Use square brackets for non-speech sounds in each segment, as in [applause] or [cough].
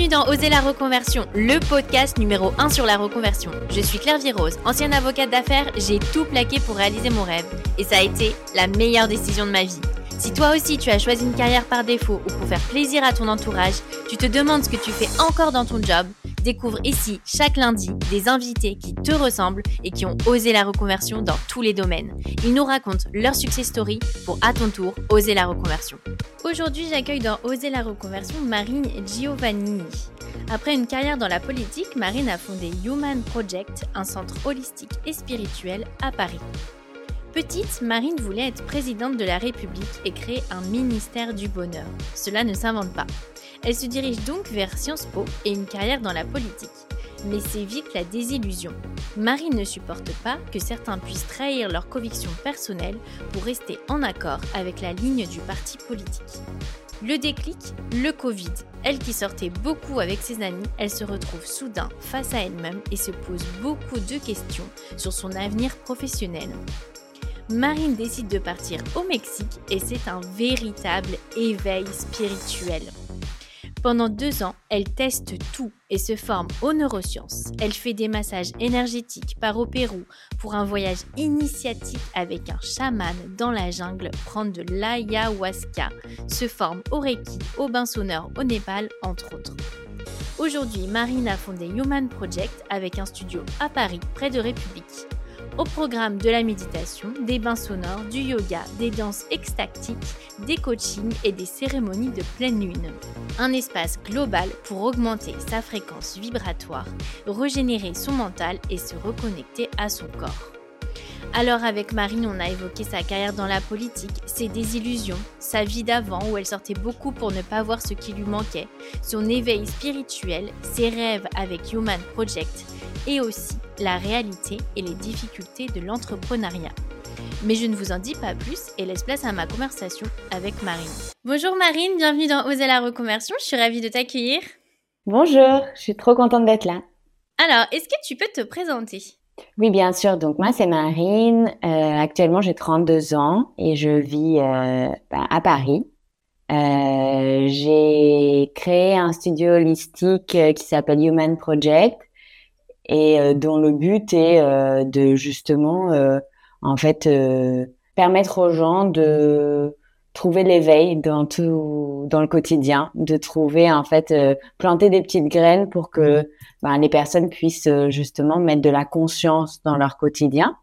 Bienvenue dans Oser la reconversion, le podcast numéro 1 sur la reconversion. Je suis Claire Virose, ancienne avocate d'affaires, j'ai tout plaqué pour réaliser mon rêve et ça a été la meilleure décision de ma vie. Si toi aussi tu as choisi une carrière par défaut ou pour faire plaisir à ton entourage, tu te demandes ce que tu fais encore dans ton job, découvre ici chaque lundi des invités qui te ressemblent et qui ont osé la reconversion dans tous les domaines. Ils nous racontent leur success story pour à ton tour oser la reconversion. Aujourd'hui, j'accueille dans Oser la reconversion Marine Giovannini. Après une carrière dans la politique, Marine a fondé Human Project, un centre holistique et spirituel à Paris. Petite, Marine voulait être présidente de la République et créer un ministère du bonheur. Cela ne s'invente pas. Elle se dirige donc vers Sciences Po et une carrière dans la politique. Mais c'est vite la désillusion. Marine ne supporte pas que certains puissent trahir leurs convictions personnelles pour rester en accord avec la ligne du parti politique. Le déclic, le Covid. Elle qui sortait beaucoup avec ses amis, elle se retrouve soudain face à elle-même et se pose beaucoup de questions sur son avenir professionnel. Marine décide de partir au Mexique et c'est un véritable éveil spirituel. Pendant deux ans, elle teste tout et se forme aux neurosciences. Elle fait des massages énergétiques, par au Pérou pour un voyage initiatique avec un chaman dans la jungle, prendre de l'ayahuasca, se forme au Reiki, au bain sonneur au Népal, entre autres. Aujourd'hui, Marine a fondé Human Project avec un studio à Paris, près de République. Au programme de la méditation, des bains sonores, du yoga, des danses extactiques, des coachings et des cérémonies de pleine lune. Un espace global pour augmenter sa fréquence vibratoire, régénérer son mental et se reconnecter à son corps. Alors avec Marine, on a évoqué sa carrière dans la politique, ses désillusions, sa vie d'avant où elle sortait beaucoup pour ne pas voir ce qui lui manquait, son éveil spirituel, ses rêves avec Human Project et aussi la réalité et les difficultés de l'entrepreneuriat. Mais je ne vous en dis pas plus et laisse place à ma conversation avec Marine. Bonjour Marine, bienvenue dans Oser la reconversion, je suis ravie de t'accueillir. Bonjour, je suis trop contente d'être là. Alors, est-ce que tu peux te présenter? Oui, bien sûr. Donc moi, c'est Marine. Euh, actuellement, j'ai 32 ans et je vis euh, ben, à Paris. Euh, j'ai créé un studio holistique qui s'appelle Human Project et euh, dont le but est euh, de justement, euh, en fait, permettre aux gens de trouver l'éveil dans tout dans le quotidien, de trouver en fait planter des petites graines pour que ben, les personnes puissent justement mettre de la conscience dans leur quotidien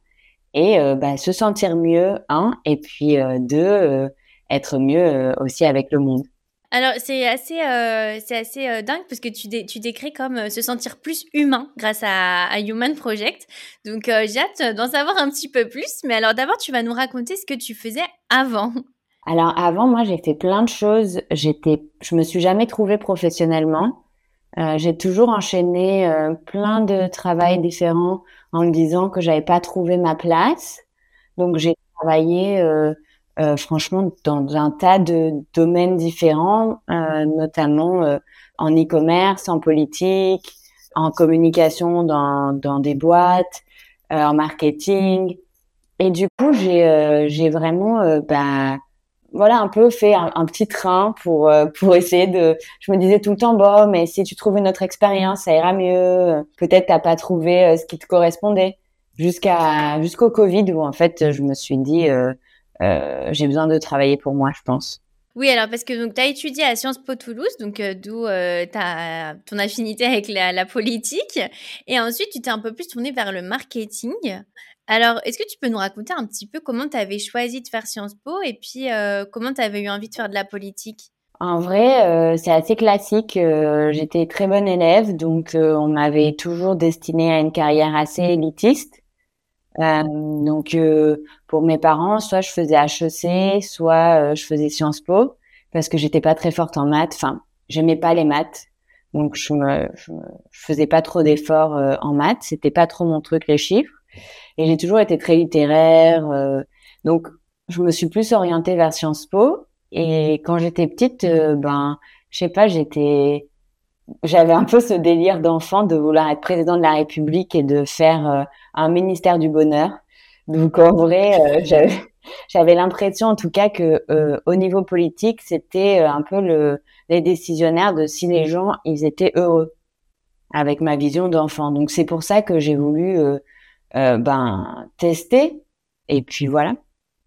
et ben, se sentir mieux un et puis deux être mieux aussi avec le monde. Alors, c'est assez, euh, c'est assez euh, dingue parce que tu, tu décris comme euh, se sentir plus humain grâce à, Human Project. Donc, j'ai hâte d'en savoir un petit peu plus. Mais alors, d'abord, tu vas nous raconter ce que tu faisais avant. Alors, avant, moi, j'ai fait plein de choses. J'étais, je me suis jamais trouvée professionnellement. j'ai toujours enchaîné plein de travails différents en me disant que j'avais pas trouvé ma place. Donc, j'ai travaillé euh, franchement dans un tas de domaines différents, euh, notamment euh, en e-commerce, en politique, en communication dans, dans des boîtes, en marketing. Et du coup, j'ai j'ai vraiment bah, voilà un peu fait un, petit train pour pour essayer de je me disais tout le temps bon mais si tu trouves une autre expérience ça ira mieux peut-être t'as pas trouvé ce qui te correspondait jusqu'à jusqu'au Covid où en fait je me suis dit euh, j'ai besoin de travailler pour moi, je pense. Oui, alors parce que tu as étudié à Sciences Po Toulouse, donc euh, d'où euh, ton affinité avec la, politique. Et ensuite, tu t'es un peu plus tournée vers le marketing. Alors, est-ce que tu peux nous raconter un petit peu comment tu avais choisi de faire Sciences Po et puis comment tu avais eu envie de faire de la politique? En vrai, c'est assez classique. J'étais très bonne élève, donc on m'avait toujours destinée à une carrière assez élitiste. Euh, donc euh, pour mes parents, soit je faisais HEC, soit euh, je faisais Sciences Po parce que j'étais pas très forte en maths. Enfin, j'aimais pas les maths, donc je me, je, faisais pas trop d'efforts en maths. C'était pas trop mon truc les chiffres. Et j'ai toujours été très littéraire, donc je me suis plus orientée vers Sciences Po. Et quand j'étais petite, ben je sais pas, j'étais j'avais un peu ce délire d'enfant de vouloir être président de la République et de faire un ministère du bonheur. Donc en vrai, [laughs] j'avais j'avais l'impression en tout cas que au niveau politique, c'était un peu le les décisionnaires de si les gens ils étaient heureux avec ma vision d'enfant. Donc c'est pour ça que j'ai voulu ben tester et puis voilà.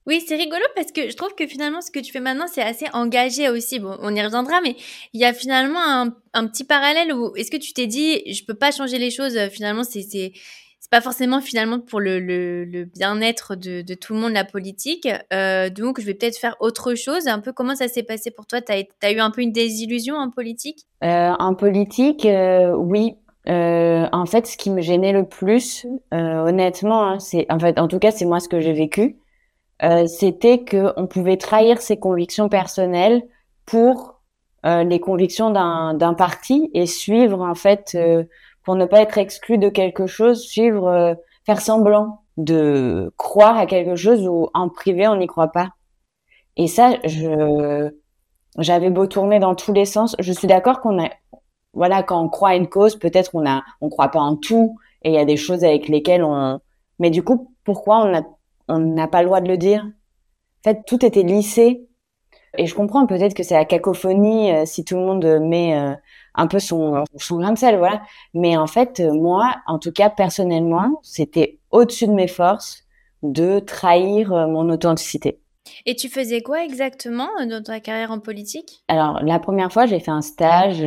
Oui, c'est rigolo parce que je trouve que finalement, ce que tu fais maintenant, c'est assez engagé aussi. Bon, on y reviendra, mais il y a finalement un, un petit parallèle où est-ce que tu t'es dit, je peux pas changer les choses, euh, finalement, c'est, c'est, c'est pas forcément finalement pour le, le, le bien-être de, de, tout le monde, la politique. Euh, donc, je vais peut-être faire autre chose. Un peu comment ça s'est passé pour toi? Tu as, eu un peu une désillusion en politique? Euh, En politique, euh, oui. Euh, en fait, ce qui me gênait le plus, euh, honnêtement, hein, c'est en fait, en tout cas, c'est moi ce que j'ai vécu euh, c'était que on pouvait trahir ses convictions personnelles pour euh, les convictions d'un parti et suivre en fait euh, pour ne pas être exclu de quelque chose, suivre, faire semblant de croire à quelque chose où en privé on n'y croit pas. Et ça, je j'avais beau tourner dans tous les sens. Je suis d'accord qu'on a, voilà, quand on croit à une cause, peut-être on a, on croit pas en tout, et il y a des choses avec lesquelles on, mais du coup, pourquoi on a on n'a pas le droit de le dire? En fait, tout était lissé. Et je comprends peut-être que c'est la cacophonie euh, si tout le monde met euh, un peu son, son grain de sel, voilà. Mais en fait, euh, moi, en tout cas, personnellement, c'était au-dessus de mes forces de trahir mon authenticité. Et tu faisais quoi exactement dans ta carrière en politique? Alors, la première fois, j'ai fait un stage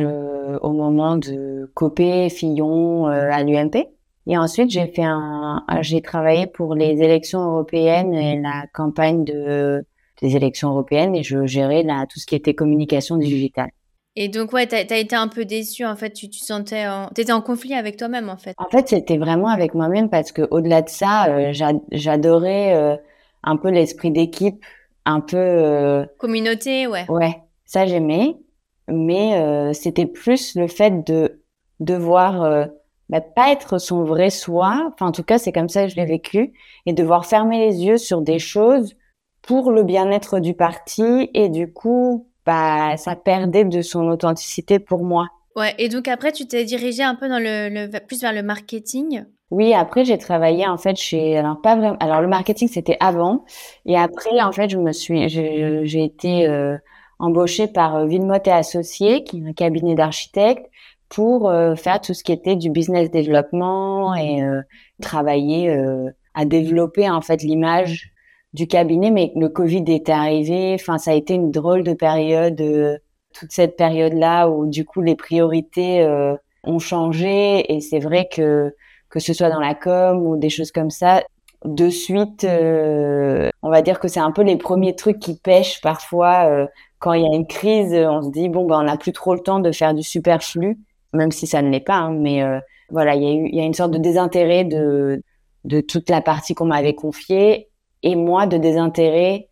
au moment de Copé Fillon à l'UMP. Et ensuite, j'ai fait un, j'ai travaillé pour les élections européennes et la campagne de, des élections européennes et je gérais là, tout ce qui était communication digitale. Et donc, ouais, t'as as été un peu déçu, en fait, tu, tu sentais, en... t'étais en conflit avec toi-même, en fait. En fait, c'était vraiment avec moi-même parce que au-delà de ça, euh, j'adorais euh, un peu l'esprit d'équipe, un peu... Euh, Communauté, ouais. Ouais, ça j'aimais, mais c'était plus le fait de devoir bah, pas être son vrai soi. Enfin, en tout cas, c'est comme ça que je l'ai vécu. Et devoir fermer les yeux sur des choses pour le bien-être du parti. Et du coup, bah, ça perdait de son authenticité pour moi. Ouais. Et donc après, tu t'es dirigé un peu dans le, le, plus vers le marketing. Oui, après j'ai travaillé en fait chez alors pas vraiment alors le marketing c'était avant. Et après en fait je me suis j'ai été euh, embauchée par euh, Villemotte et Associés qui est un cabinet d'architectes pour euh, faire tout ce qui était du business développement et euh, travailler euh, à développer en fait l'image du cabinet. Mais le Covid était arrivé, enfin ça a été une drôle de période, toute cette période-là où du coup les priorités ont changé. Et c'est vrai que que ce soit dans la com ou des choses comme ça, de suite, on va dire que c'est un peu les premiers trucs qui pêchent parfois quand il y a une crise. On se dit bon ben on n'a plus trop le temps de faire du superflu même si ça ne l'est pas. Hein, mais euh, voilà, il y a eu, il y a une sorte de désintérêt de de toute la partie qu'on m'avait confiée et moi de désintérêt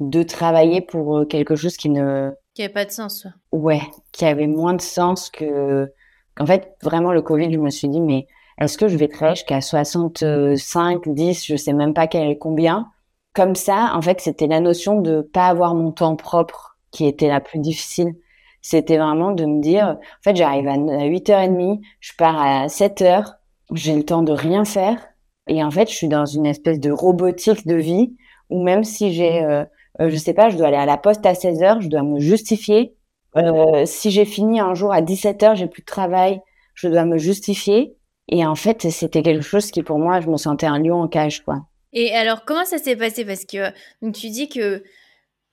de travailler pour euh, quelque chose qui ne qui avait pas de sens. Ouais, qui avait moins de sens que qu'en fait vraiment le Covid, je me suis dit mais est-ce que je vais travailler jusqu'à 65, 10, je sais même pas quel, combien. Comme ça, en fait, c'était la notion de pas avoir mon temps propre qui était la plus difficile. C'était vraiment de me dire, en fait, j'arrive à 8h30, je pars à 7h, j'ai le temps de rien faire. Et en fait, je suis dans une espèce de robotique de vie où même si j'ai, euh, euh je sais pas, je dois aller à la poste à 16h, je dois me justifier. Euh, si j'ai fini un jour à 17h, j'ai plus de travail, je dois me justifier. Et en fait, c'était quelque chose qui, pour moi, je me sentais un lion en cage, quoi. Et alors, comment ça s'est passé? Parce que donc, tu dis que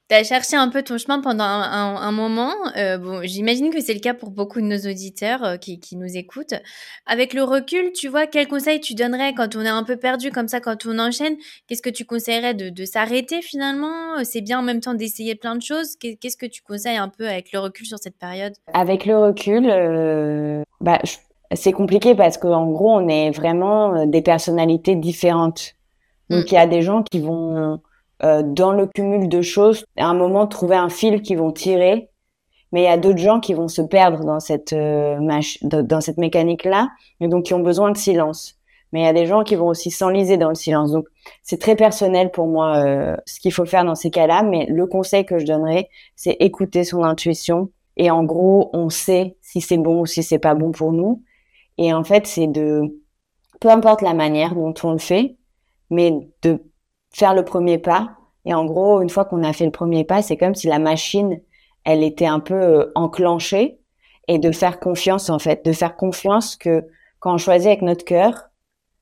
tu as cherché un peu ton chemin pendant un, moment. Euh, bon, j'imagine que c'est le cas pour beaucoup de nos auditeurs euh, qui, qui, nous écoutent. Avec le recul, tu vois, quel conseil tu donnerais quand on est un peu perdu comme ça, quand on enchaîne? Qu'est-ce que tu conseillerais de, de s'arrêter finalement? C'est bien en même temps d'essayer plein de choses. Qu'est-ce que tu conseilles un peu avec le recul sur cette période? Avec le recul, euh, bah, c'est compliqué parce qu'en gros, on est vraiment euh, des personnalités différentes. Donc, mm. il y a des gens qui vont euh, dans le cumul de choses, à un moment trouver un fil qui vont tirer. Mais il y a d'autres gens qui vont se perdre dans cette euh, dans cette mécanique là, et donc qui ont besoin de silence. Mais il y a des gens qui vont aussi s'enliser dans le silence. Donc c'est très personnel pour moi euh, ce qu'il faut faire dans ces cas-là. Mais le conseil que je donnerais, c'est écouter son intuition. Et en gros, on sait si c'est bon ou si c'est pas bon pour nous. Et en fait, c'est de peu importe la manière dont on le fait, mais de faire le premier pas. Et en gros, une fois qu'on a fait le premier pas, c'est comme si la machine, elle était un peu euh, enclenchée et de faire confiance en fait, de faire confiance que quand on choisit avec notre cœur,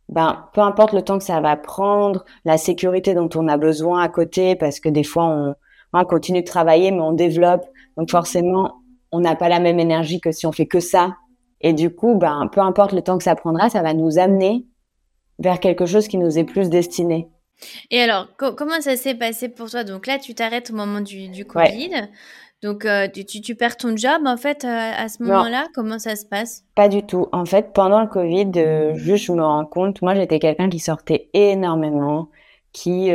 ben peu importe le temps que ça va prendre, la sécurité dont on a besoin à côté, parce que des fois on, on continue de travailler mais on développe, donc forcément on n'a pas la même énergie que si on fait que ça. Et du coup, ben peu importe le temps que ça prendra, ça va nous amener vers quelque chose qui nous est plus destiné. Et alors, comment ça s'est passé pour toi? Donc là, tu t'arrêtes au moment du, du Covid. Donc, euh, tu, tu, perds ton job, en fait, euh, à ce moment-là? Comment ça se passe? Pas du tout. En fait, pendant le Covid, euh, juste, je me rends compte, moi, j'étais quelqu'un qui sortait énormément, qui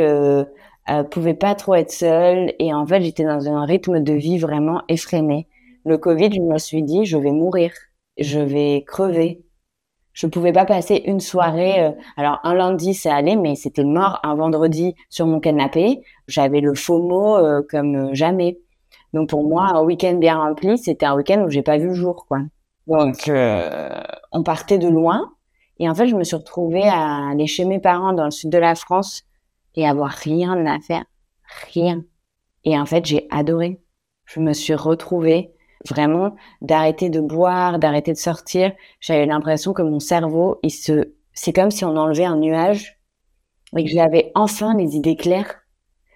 pouvait pas trop être seul. Et en fait, j'étais dans un rythme de vie vraiment effréné. Le Covid, je me suis dit, je vais mourir. Je vais crever je pouvais pas passer une soirée. Euh, alors un lundi c'est allé, mais c'était mort. Un vendredi sur mon canapé, j'avais le FOMO euh, comme euh, jamais. Donc pour moi, un week-end bien rempli, c'était un week-end où j'ai pas vu le jour, quoi. Donc on partait de loin, et en fait je me suis retrouvée à aller chez mes parents dans le sud de la France et avoir rien à faire, rien. Et en fait j'ai adoré. Je me suis retrouvée vraiment d'arrêter de boire, d'arrêter de sortir. J'avais l'impression que mon cerveau, il se, c'est comme si on enlevait un nuage et que j'avais enfin les idées claires.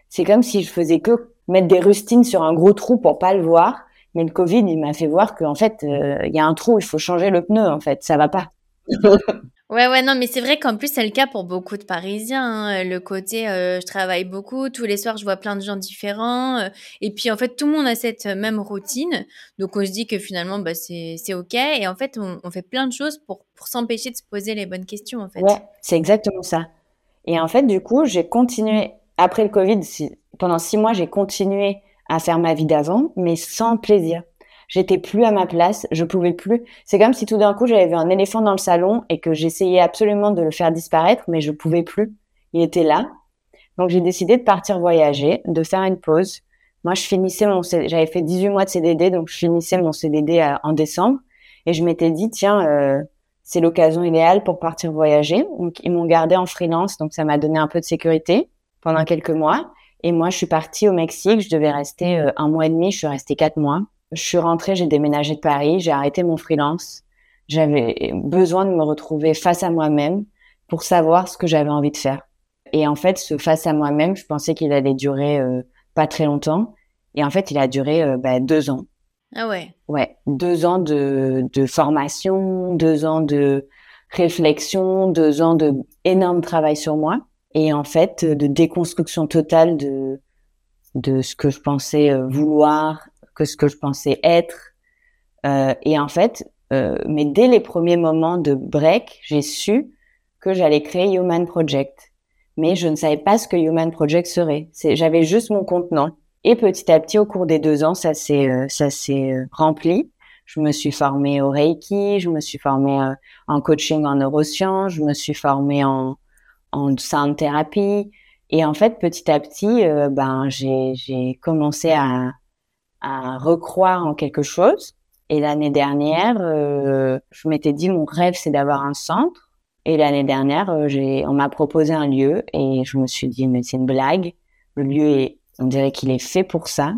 C'est comme si je faisais que mettre des rustines sur un gros trou pour pas le voir. Mais le Covid, il m'a fait voir qu'en fait, euh, il y a un trou, il faut changer le pneu, en fait, ça va pas. [laughs] Ouais, ouais, non, mais c'est vrai qu'en plus, c'est le cas pour beaucoup de Parisiens. Hein. Le côté, euh, je travaille beaucoup, tous les soirs, je vois plein de gens différents. Euh, et puis, en fait, tout le monde a cette même routine. Donc, on se dit que finalement, bah, c'est OK. Et en fait, on, fait plein de choses pour, pour s'empêcher de se poser les bonnes questions, en c'est exactement ça. Et en fait, du coup, j'ai continué, après le Covid, pendant six mois, j'ai continué à faire ma vie d'avant, mais sans plaisir. J'étais plus à ma place, je pouvais plus. C'est comme si tout d'un coup j'avais vu un éléphant dans le salon et que j'essayais absolument de le faire disparaître, mais je pouvais plus. Il était là. Donc j'ai décidé de partir voyager, de faire une pause. Moi, je finissais mon, j'avais fait 18 mois de CDD, donc je finissais mon CDD en décembre, et je m'étais dit tiens, euh, c'est l'occasion idéale pour partir voyager. Donc ils m'ont gardé en freelance, donc ça m'a donné un peu de sécurité pendant quelques mois. Et moi, je suis partie au Mexique. Je devais rester euh, un mois et demi. Je suis restée quatre mois. Je suis rentrée, j'ai déménagé de Paris, j'ai arrêté mon freelance. J'avais besoin de me retrouver face à moi-même pour savoir ce que j'avais envie de faire. Et en fait, ce face à moi-même, je pensais qu'il allait durer euh, pas très longtemps. Et en fait, il a duré euh, bah, deux ans. Ah ouais. Ouais, deux ans de, de formation, deux ans de réflexion, deux ans de énorme travail sur moi. Et en fait, de déconstruction totale de de ce que je pensais euh, vouloir que ce que je pensais être. Euh, et en fait, euh, mais dès les premiers moments de break, j'ai su que j'allais créer Human Project. Mais je ne savais pas ce que Human Project serait. J'avais juste mon contenant. Et petit à petit, au cours des deux ans, ça s'est euh, ça s'est euh, rempli. Je me suis formée au Reiki, je me suis formée euh, en coaching en neurosciences, je me suis formée en en sound thérapie. Et en fait, petit à petit, ben j'ai commencé à à recroire en quelque chose. Et l'année dernière, euh, je m'étais dit mon rêve c'est d'avoir un centre. Et l'année dernière, euh, j'ai, on m'a proposé un lieu et je me suis dit mais c'est une blague. Le lieu est, on dirait qu'il est fait pour ça.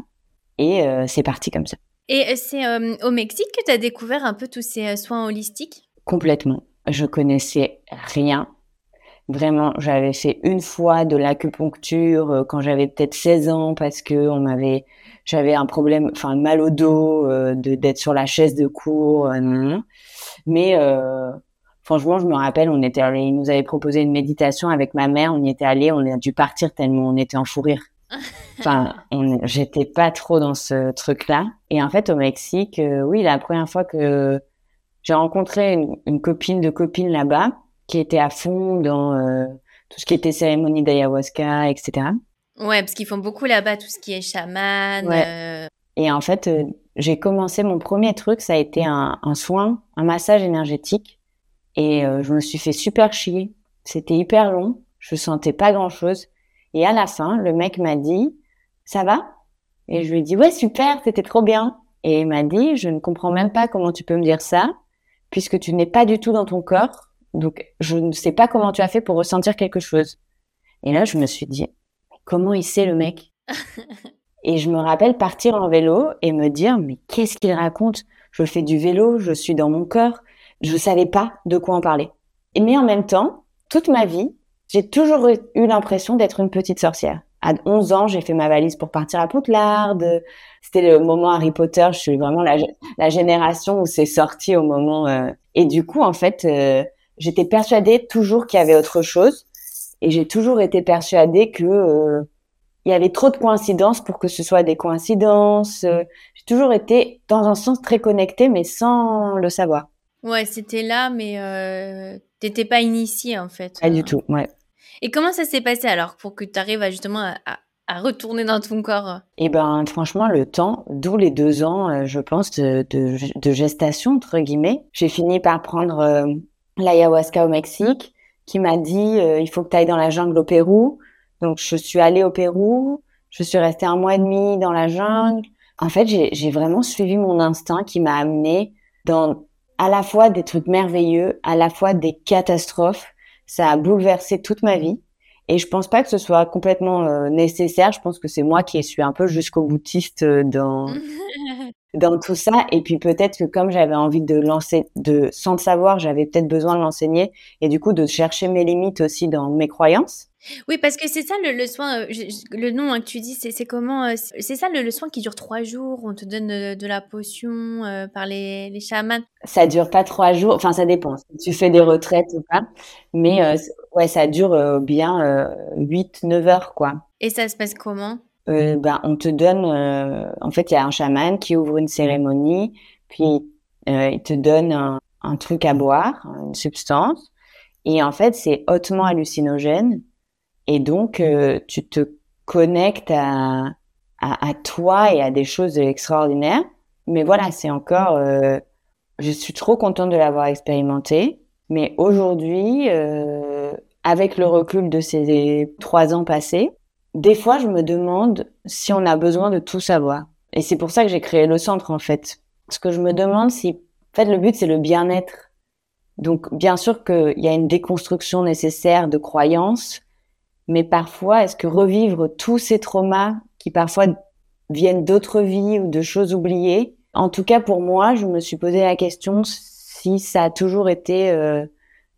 Et euh, c'est parti comme ça. Et c'est au Mexique que tu as découvert un peu tous ces soins holistiques? Complètement. Je connaissais rien. Vraiment, j'avais fait une fois de l'acupuncture quand j'avais peut-être 16 ans parce que on m'avait j'avais un problème, enfin mal au dos, euh, de d'être sur la chaise de cours, euh, mais euh, franchement, je me rappelle, on était allé, il nous avait proposé une méditation avec ma mère, on y était allé, on a dû partir tellement on était en fou rire. [laughs] Enfin, j'étais pas trop dans ce truc-là. Et en fait, au Mexique, oui, la première fois que j'ai rencontré une, une, copine de copine là-bas, qui était à fond dans tout ce qui était cérémonie d'ayahuasca, etc. Ouais, parce qu'ils font beaucoup là-bas tout ce qui est chaman. Euh. Et en fait, euh, j'ai commencé mon premier truc, ça a été un, un soin, un massage énergétique. Et euh, je me suis fait super chier. C'était hyper long. Je sentais pas grand-chose. Et à la fin, le mec m'a dit, ça va? Et je lui ai dit, ouais, super, c'était trop bien. Et il m'a dit, je ne comprends même pas comment tu peux me dire ça, puisque tu n'es pas du tout dans ton corps. Donc, je ne sais pas comment tu as fait pour ressentir quelque chose. Et là, je me suis dit, comment il sait le mec? [laughs] Et je me rappelle partir en vélo et me dire, mais qu'est-ce qu'il raconte? Je fais du vélo, je suis dans mon cœur. Je savais pas de quoi en parler. Et mais en même temps, toute ma vie, j'ai toujours eu l'impression d'être une petite sorcière. À 11 ans, j'ai fait ma valise pour partir à Poudlard. C'était le moment Harry Potter. Je suis vraiment la, la génération où c'est sorti au moment. Euh, Et du coup, en fait, euh, j'étais persuadée toujours qu'il y avait autre chose. Et j'ai toujours été persuadée que euh, il y avait trop de coïncidences pour que ce soit des coïncidences. j'ai toujours été, dans un sens, très connectée, mais sans le savoir. Ouais, c'était là, mais euh, t'étais pas initiée en fait. Pas du tout, ouais. Et comment ça s'est passé alors pour que tu arrives à justement à, à, retourner dans ton corps? Eh ben, franchement, le temps, d'où les deux ans, euh, je pense, de, de, de, gestation entre guillemets. J'ai fini par prendre euh, l'ayahuasca au Mexique, qui m'a dit euh, il faut que tu ailles dans la jungle au Pérou. Donc, je suis allée au Pérou. Je suis restée un mois et demi dans la jungle. En fait, j'ai vraiment suivi mon instinct qui m'a amené dans à la fois des trucs merveilleux, à la fois des catastrophes. Ça a bouleversé toute ma vie. Et je pense pas que ce soit complètement euh, nécessaire. Je pense que c'est moi qui suis un peu jusqu'au boutiste euh, dans [laughs] dans tout ça. Et puis peut-être que comme j'avais envie de lancer, de sans le savoir, j'avais peut-être besoin de l'enseigner et du coup de chercher mes limites aussi dans mes croyances. Oui, parce que c'est ça le, soin, euh, le nom hein, que tu dis, c'est comment euh, C'est ça le, soin qui dure trois jours, on te donne de, la potion euh, par les, les chamans Ça dure pas trois jours, enfin ça dépend, si tu fais des retraites ou pas, mais ouais, ça dure bien 8-9 heures quoi. Et ça se passe comment? Ben, On te donne, en fait il y a un chaman qui ouvre une cérémonie, puis il te donne un, un truc à boire, une substance, et en fait c'est hautement hallucinogène et donc, euh, tu te connectes à, à, toi et à des choses extraordinaires. Mais voilà, c'est encore... Euh, je suis trop contente de l'avoir expérimenté. Mais aujourd'hui, euh, avec le recul de ces trois ans passés, des fois, je me demande si on a besoin de tout savoir. Et c'est pour ça que j'ai créé le centre, en fait. Ce que je me demande, si, en fait, le but, c'est le bien-être. Donc, bien sûr qu'il y a une déconstruction nécessaire de croyances, mais parfois, est-ce que revivre tous ces traumas qui parfois viennent d'autres vies ou de choses oubliées, en tout cas pour moi, je me suis posé la question si ça a toujours été euh,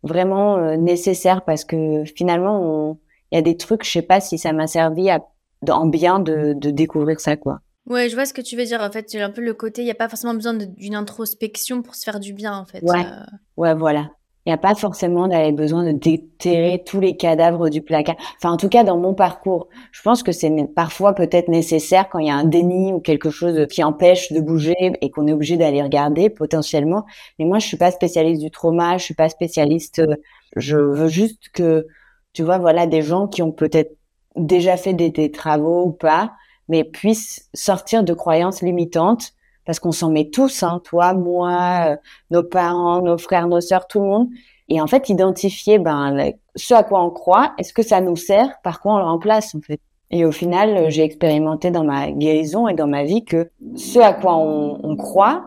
vraiment euh, nécessaire parce que finalement, il y a des trucs, je sais pas si ça m'a servi à, en bien de, de découvrir ça, quoi. Ouais, je vois ce que tu veux dire. En fait, c'est un peu le côté, il n'y a pas forcément besoin d'une introspection pour se faire du bien, en fait. Ouais, euh. ouais voilà. Il n'y a pas forcément d'aller besoin de déterrer tous les cadavres du placard. Enfin, en tout cas, dans mon parcours, je pense que c'est parfois peut-être nécessaire quand il y a un déni ou quelque chose qui empêche de bouger et qu'on est obligé d'aller regarder potentiellement. Mais moi, je suis pas spécialiste du trauma, je suis pas spécialiste. Euh, je veux juste que, tu vois, voilà, des gens qui ont peut-être déjà fait des, des travaux ou pas, mais puissent sortir de croyances limitantes parce qu'on s'en met tous, hein, toi, moi, euh, nos parents, nos frères, nos sœurs, tout le monde. Et en fait, identifier ben, ce à quoi on croit, est-ce que ça nous sert, par quoi on le remplace en fait? Et au final, j'ai expérimenté dans ma guérison et dans ma vie que ce à quoi on, on croit,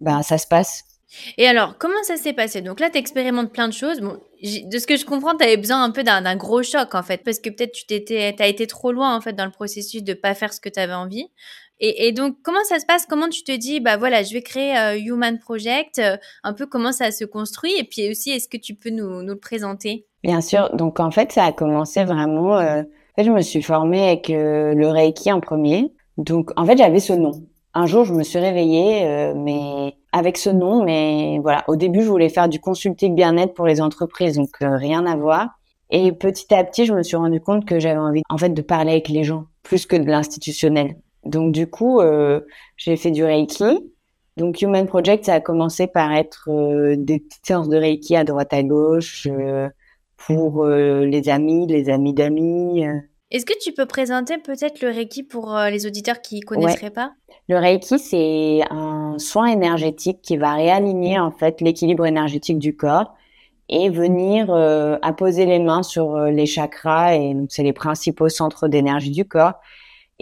ben ça se passe. Et alors, comment ça s'est passé? Donc là, tu expérimentes plein de choses. Bon, de ce que je comprends, tu avais besoin un peu d'un gros choc, en fait, parce que peut-être tu t'étais, as été trop loin, en fait, dans le processus de pas faire ce que tu avais envie. Et, donc, comment ça se passe? Comment tu te dis, bah voilà, je vais créer euh, Human Project euh, Un peu comment ça se construit? Et puis aussi, est-ce que tu peux nous, nous, le présenter? Bien sûr. Donc, en fait, ça a commencé vraiment... Euh, en fait, je me suis formée avec le Reiki en premier. Donc, en fait, j'avais ce nom. Un jour, je me suis réveillée, mais avec ce nom. Mais voilà, au début, je voulais faire du consulting bien-être pour les entreprises, donc rien à voir. Et petit à petit, je me suis rendu compte que j'avais envie, en fait, de parler avec les gens plus que de l'institutionnel. Donc du coup, euh, j'ai fait du Reiki. Donc Human Project, ça a commencé par être euh, des petites séances de Reiki à droite à gauche euh, pour les amis, les amis d'amis. Est-ce que tu peux présenter peut-être le Reiki pour les auditeurs qui connaisseraient pas? Le Reiki, c'est un soin énergétique qui va réaligner en fait l'équilibre énergétique du corps et venir apposer les mains sur les chakras et donc c'est les principaux centres d'énergie du corps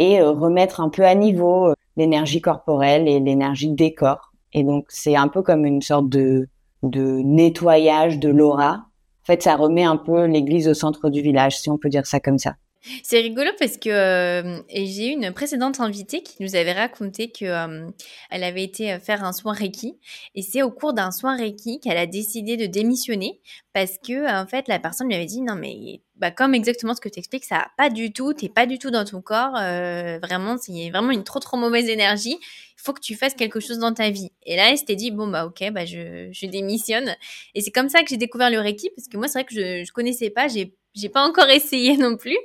et euh, remettre un peu à niveau euh, l'énergie corporelle et l'énergie des corps. Et donc c'est un peu comme une sorte de, de nettoyage de l'aura. fait, ça remet un peu l'église au centre du village, si on peut dire ça comme ça. C'est rigolo parce que euh, j'ai une précédente invitée qui nous avait raconté que euh, elle avait été faire un soin Reiki. Et c'est au cours d'un soin Reiki qu'elle a décidé de démissionner parce que en fait la personne lui avait dit non mais bah, comme exactement ce que tu expliques ça pas du tout t'es pas du tout dans ton corps euh, vraiment c'est vraiment une trop trop mauvaise énergie il faut que tu fasses quelque chose dans ta vie. Et là elle s'était dit bon bah ok bah je, je démissionne. Et c'est comme ça que j'ai découvert le Reiki parce que moi c'est vrai que je, je connaissais pas j'ai j'ai pas encore [laughs] essayé non plus.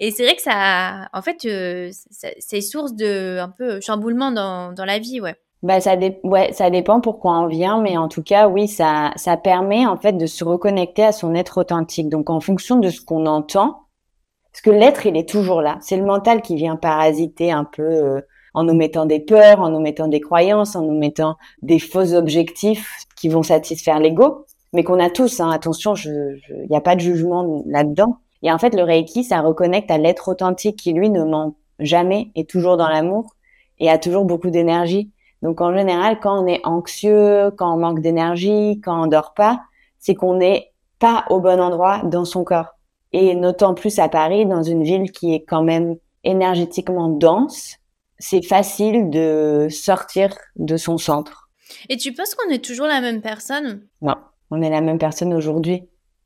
Et c'est vrai que ça, en fait, euh, c'est source de un peu chamboulement dans, dans la vie, ouais. Bah ça, ouais, ça dépend pourquoi on vient, mais en tout cas, oui, ça, ça permet en fait de se reconnecter à son être authentique. Donc en fonction de ce qu'on entend, parce que l'être, il est toujours là. C'est le mental qui vient parasiter un peu euh, en nous mettant des peurs, en nous mettant des croyances, en nous mettant des faux objectifs qui vont satisfaire l'ego mais qu'on a tous. Hein, attention, il n'y a pas de jugement là-dedans. Et en fait, le Reiki, ça reconnecte à l'être authentique qui, lui, ne ment jamais, est toujours dans l'amour et a toujours beaucoup d'énergie. Donc, en général, quand on est anxieux, quand on manque d'énergie, quand on dort pas, c'est qu'on n'est pas au bon endroit dans son corps. Et notant plus à Paris, dans une ville qui est quand même énergétiquement dense, c'est facile de sortir de son centre. Et tu penses qu'on est toujours la même personne? Non on est la même personne aujourd'hui.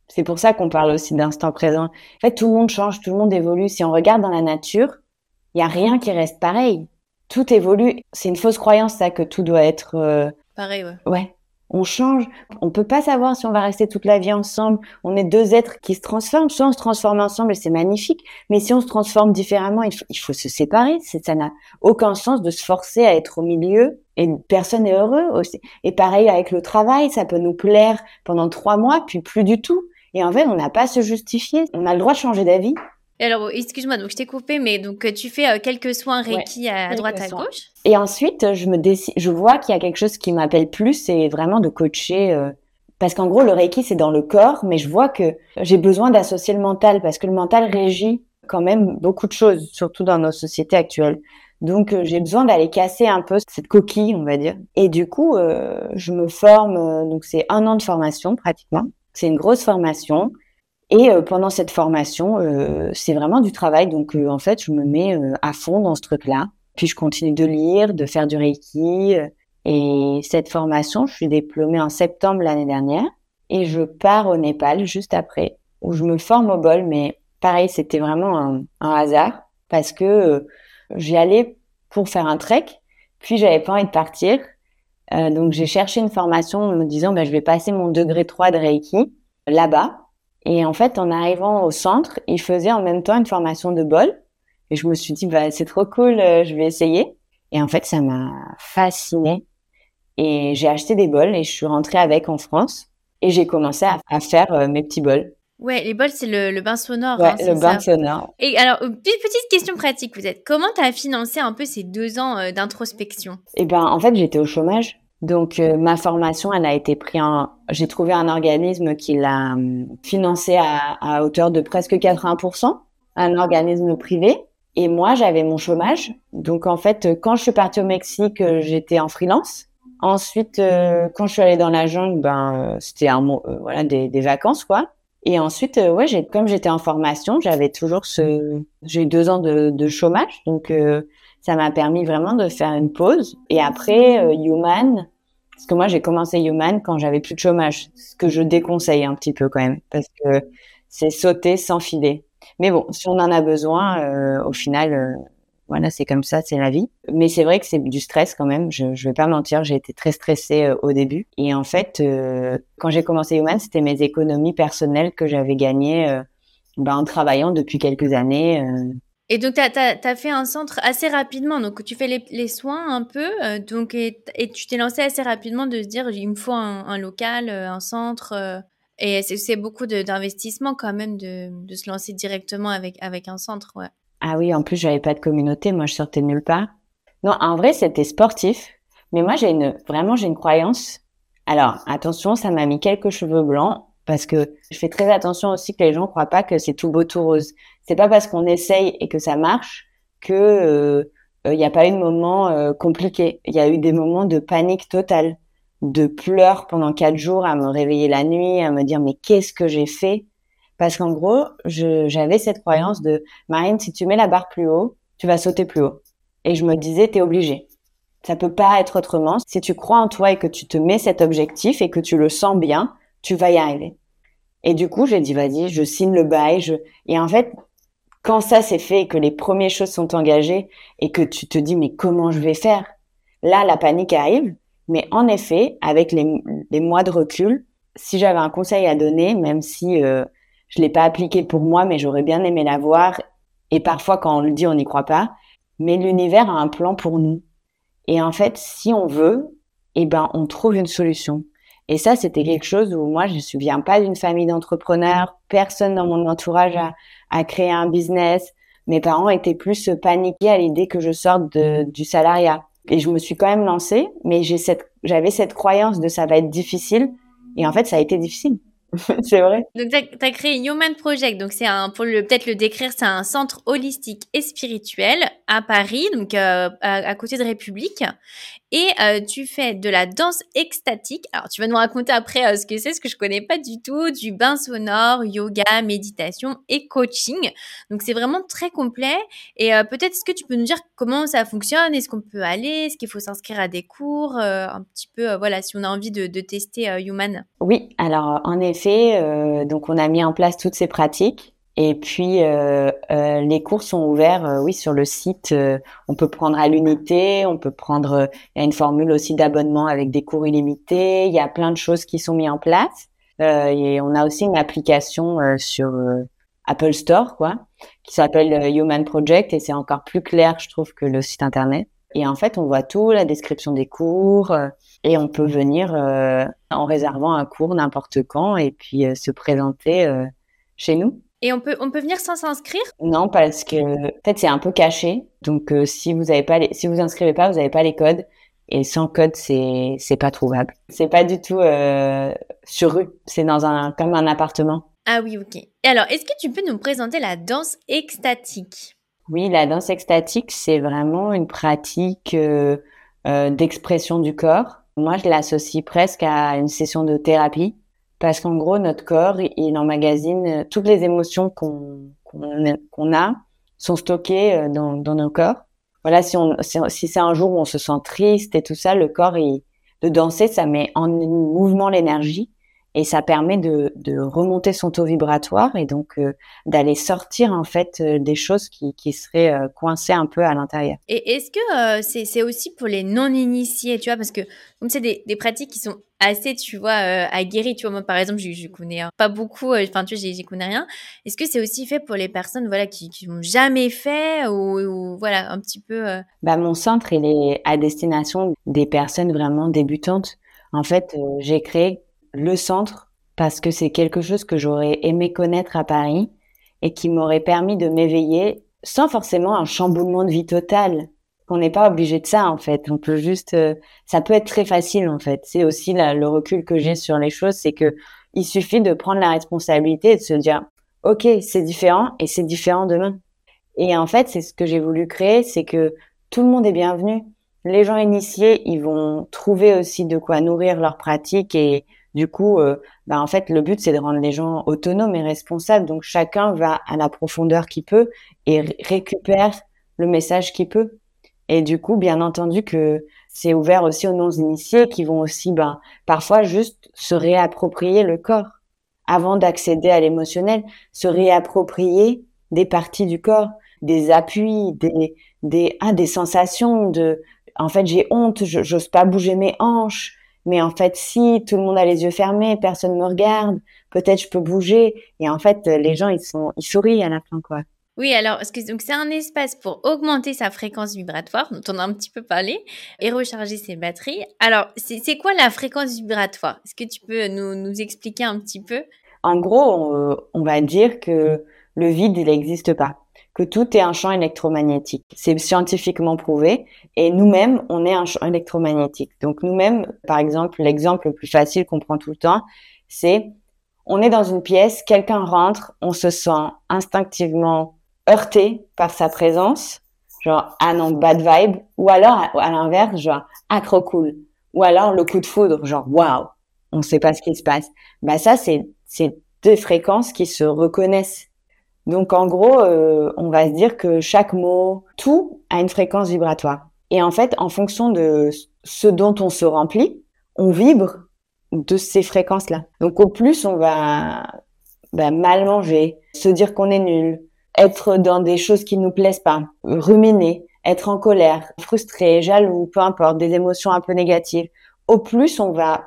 C'est pour ça qu'on parle aussi d'instant présent. En fait, tout le monde change, tout le monde évolue. Si on regarde dans la nature, il y a rien qui reste pareil. Tout évolue. C'est une fausse croyance ça que tout doit être euh, pareil. Ouais. Ouais. On change. On peut pas savoir si on va rester toute la vie ensemble. On est deux êtres qui se transforment. Soit on se transforme ensemble et c'est magnifique. Mais si on se transforme différemment, il faut, il faut se séparer. Ça n'a aucun sens de se forcer à être au milieu et personne n'est heureux aussi. Et pareil avec le travail, ça peut nous plaire pendant trois mois, puis plus du tout. Et en fait, on n'a pas à se justifier. On a le droit de changer d'avis. Et alors, excuse-moi, donc je t'ai coupé, mais donc tu fais euh, quelques soins Reiki à, droite, à gauche? Et ensuite, je me décide, je vois qu'il y a quelque chose qui m'appelle plus, c'est vraiment de coacher. Euh, parce qu'en gros, le Reiki, c'est dans le corps, mais je vois que j'ai besoin d'associer le mental, parce que le mental régit quand même beaucoup de choses, surtout dans nos sociétés actuelles. Donc euh, j'ai besoin d'aller casser un peu cette coquille, on va dire. Et du coup, euh, je me forme. Euh, donc c'est un an de formation pratiquement. C'est une grosse formation. Et pendant cette formation, c'est vraiment du travail. Donc en fait, je me mets à fond dans ce truc-là. Puis je continue de lire, de faire du reiki. et cette formation, je suis diplômée en septembre l'année dernière. Et je pars au Népal juste après, où je me forme au bol. Mais pareil, c'était vraiment un, un hasard parce que J'y allais pour faire un trek, puis j'avais pas envie de partir. Euh, donc j'ai cherché une formation en me disant bah, je vais passer mon degré 3 de Reiki là-bas. Et en fait, en arrivant au centre, ils faisaient en même temps une formation de bol. Et je me suis dit bah c'est trop cool, euh, je vais essayer. Et en fait, ça m'a fascinée. Et j'ai acheté des bols et je suis rentrée avec en France. Et j'ai commencé à, faire euh, mes petits bols. Ouais, les bols, c'est le, bain sonore. Ouais, hein, le bain sonore. Et alors, petite, petite question pratique, vous êtes. Comment tu as financé un peu ces deux ans euh, d'introspection? Eh ben, en fait, j'étais au chômage. Donc, euh, ma formation, elle a été prise en... J'ai trouvé un organisme qui l'a hum, financé à, à hauteur de presque 80%, un organisme privé. Et moi, j'avais mon chômage. Donc, en fait, quand je suis partie au Mexique, euh, j'étais en freelance. Ensuite, quand je suis allée dans la jungle, ben, c'était un, voilà, des, des vacances, quoi. Et ensuite, euh, ouais, j'ai, comme j'étais en formation, j'avais toujours ce, j'ai eu deux ans de, de chômage, donc euh, ça m'a permis vraiment de faire une pause. Et après, euh, Human, parce que moi j'ai commencé Human quand j'avais plus de chômage, ce que je déconseille un petit peu quand même, parce que c'est sauter sans filer. Mais bon, si on en a besoin, au final, voilà, c'est comme ça, c'est la vie. Mais c'est vrai que c'est du stress quand même. Je, je vais pas mentir, j'ai été très stressée euh, au début. Et en fait, euh, quand j'ai commencé Human, c'était mes économies personnelles que j'avais gagnées euh, ben, en travaillant depuis quelques années. Et donc, tu as, fait un centre assez rapidement. Donc, tu fais les, soins un peu. donc, et, tu t'es lancé assez rapidement de se dire, il me faut un, local, un centre. et c'est beaucoup d'investissement quand même de, se lancer directement avec, avec un centre. Ouais. Ah oui, en plus, j'avais pas de communauté. Moi, je sortais nulle part. Non, en vrai, c'était sportif. Mais moi, j'ai une, vraiment, j'ai une croyance. Alors, attention, ça m'a mis quelques cheveux blancs parce que je fais très attention aussi que les gens croient pas que c'est tout beau, tout rose. C'est pas parce qu'on essaye et que ça marche que il euh, n'y a pas eu de moments euh, compliqués. Il y a eu des moments de panique totale. de pleurs pendant quatre jours, à me réveiller la nuit, à me dire mais qu'est-ce que j'ai fait? Parce qu'en gros, j'avais cette croyance de Marine, si tu mets la barre plus haut, tu vas sauter plus haut. Et je me disais, t'es obligé. Ça peut pas être autrement. Si tu crois en toi et que tu te mets cet objectif et que tu le sens bien, tu vas y arriver. Et du coup, j'ai dit, vas-y, je signe le bail. Je... Et en fait, quand ça s'est fait et que les premières choses sont engagées et que tu te dis, mais comment je vais faire? Là, la panique arrive. Mais en effet, avec les, les mois de recul, si j'avais un conseil à donner, même si euh, je l'ai pas appliqué pour moi, mais j'aurais bien aimé l'avoir, et parfois quand on le dit, on n'y croit pas, mais l'univers a un plan pour nous. Et en fait, si on veut, eh ben, on trouve une solution. Et ça, c'était quelque chose où moi, je ne me souviens pas d'une famille d'entrepreneurs. Personne dans mon entourage a, créé un business. Mes parents étaient plus paniqués à l'idée que je sorte du salariat. Et je me suis quand même lancée, mais j'ai cette, j'avais cette croyance de ça va être difficile. Et en fait, ça a été difficile. [laughs] c'est vrai. Donc, tu as, créé Human Project. Donc, c'est un, pour peut-être le décrire, c'est un centre holistique et spirituel à Paris, donc euh, à, côté de République. Et euh, tu fais de la danse extatique. Alors, tu vas nous raconter après euh, ce que c'est, ce que je connais pas du tout, du bain sonore, yoga, méditation et coaching. Donc, c'est vraiment très complet. Et peut-être, est-ce que tu peux nous dire comment ça fonctionne? Est-ce qu'on peut aller? Est-ce qu'il faut s'inscrire à des cours? Un petit peu, voilà, si on a envie de, de tester Human. Oui, alors en effet, donc on a mis en place toutes ces pratiques. Et puis euh, euh, les cours sont ouverts, euh, oui, sur le site. Euh, on peut prendre à l'unité, on peut prendre. Il y a une formule aussi d'abonnement avec des cours illimités. Il y a plein de choses qui sont mises en place. et on a aussi une application sur Apple Store, quoi, qui s'appelle Human Project et c'est encore plus clair, je trouve, que le site internet. Et en fait, on voit tout, la description des cours, et on peut venir en réservant un cours n'importe quand et puis se présenter chez nous. Et on peut, on peut venir sans s'inscrire? Non, parce que peut-être c'est un peu caché. Donc euh, si vous avez pas les, si vous inscrivez pas, vous n'avez pas les codes. Et sans code, c'est c'est pas trouvable. C'est pas du tout euh, sur rue. C'est dans un comme un appartement. Ah oui, ok. Et alors, est-ce que tu peux nous présenter la danse extatique? Oui, la danse extatique, c'est vraiment une pratique euh, euh d'expression du corps. Moi, je l'associe presque à une session de thérapie parce qu'en gros, notre corps, il emmagasine euh, toutes les émotions qu'on a sont stockées euh, dans, dans nos corps. Voilà, si, si, c'est un jour où on se sent triste et tout ça, le corps, il, de danser, ça met en mouvement l'énergie et ça permet de, de, remonter son taux vibratoire et donc euh, d'aller sortir en fait euh, des choses qui, qui seraient euh, coincées un peu à l'intérieur. Et est-ce que c'est aussi pour les non-initiés, tu vois, parce que comme c'est des, des, pratiques qui sont assez, tu vois, aguerries, tu vois, moi par exemple, je, je connais pas beaucoup, enfin tu vois, j'y connais rien. Est-ce que c'est aussi fait pour les personnes, voilà, qui qui n'ont jamais fait ou, ou, voilà, un petit peu. Bah mon centre, il est à destination des personnes vraiment débutantes. En fait, j'ai créé le centre parce que c'est quelque chose que j'aurais aimé connaître à Paris et qui m'aurait permis de m'éveiller sans forcément un chamboulement de vie total. On n'est pas obligé de ça en fait. On peut juste, euh, ça peut être très facile en fait. C'est aussi le recul que j'ai sur les choses, c'est que il suffit de prendre la responsabilité et de se dire, ok, c'est différent et c'est différent demain. Et en fait, c'est ce que j'ai voulu créer, c'est que tout le monde est bienvenu. Les gens initiés, ils vont trouver aussi de quoi nourrir leur pratique et du coup, euh, bah, en fait, le but, c'est de rendre les gens autonomes et responsables. Donc, chacun va à la profondeur qu'il peut et récupère le message qu'il peut. Et du coup, bien entendu que c'est ouvert aussi aux non-initiés qui vont aussi, ben, parfois juste se réapproprier le corps avant d'accéder à l'émotionnel, se réapproprier des parties du corps, des appuis, des, des, ah, des sensations de, en fait, j'ai honte, j'ose pas bouger mes hanches, mais en fait, si tout le monde a les yeux fermés, personne me regarde, peut-être je peux bouger. Et en fait, les gens, ils sont, ils sourient à la fin, quoi. Oui, alors, que, donc c'est un espace pour augmenter sa fréquence vibratoire, dont on a un petit peu parlé, et recharger ses batteries. Alors, c'est quoi la fréquence vibratoire? Est-ce que tu peux nous, nous expliquer un petit peu? En gros, on, on va dire que le vide, il n'existe pas que tout est un champ électromagnétique. C'est scientifiquement prouvé. Et nous-mêmes, on est un champ électromagnétique. Donc nous-mêmes, par exemple, l'exemple le plus facile qu'on prend tout le temps, c'est on est dans une pièce, quelqu'un rentre, on se sent instinctivement heurté par sa présence, genre ah non bad vibe, ou alors à, l'inverse genre ah trop cool, Ou alors le coup de foudre, genre waouh, on ne sait pas ce qui se passe. Bah ça, c'est c'est deux fréquences qui se reconnaissent. Donc en gros, euh, on va se dire que chaque mot, tout a une fréquence vibratoire. Et en fait, en fonction de ce dont on se remplit, on vibre de ces fréquences-là. Donc au plus, on va bah, mal manger, se dire qu'on est nul, être dans des choses qui nous plaisent pas, ruminer, être en colère, frustré, jaloux, peu importe, des émotions un peu négatives. Au plus, on va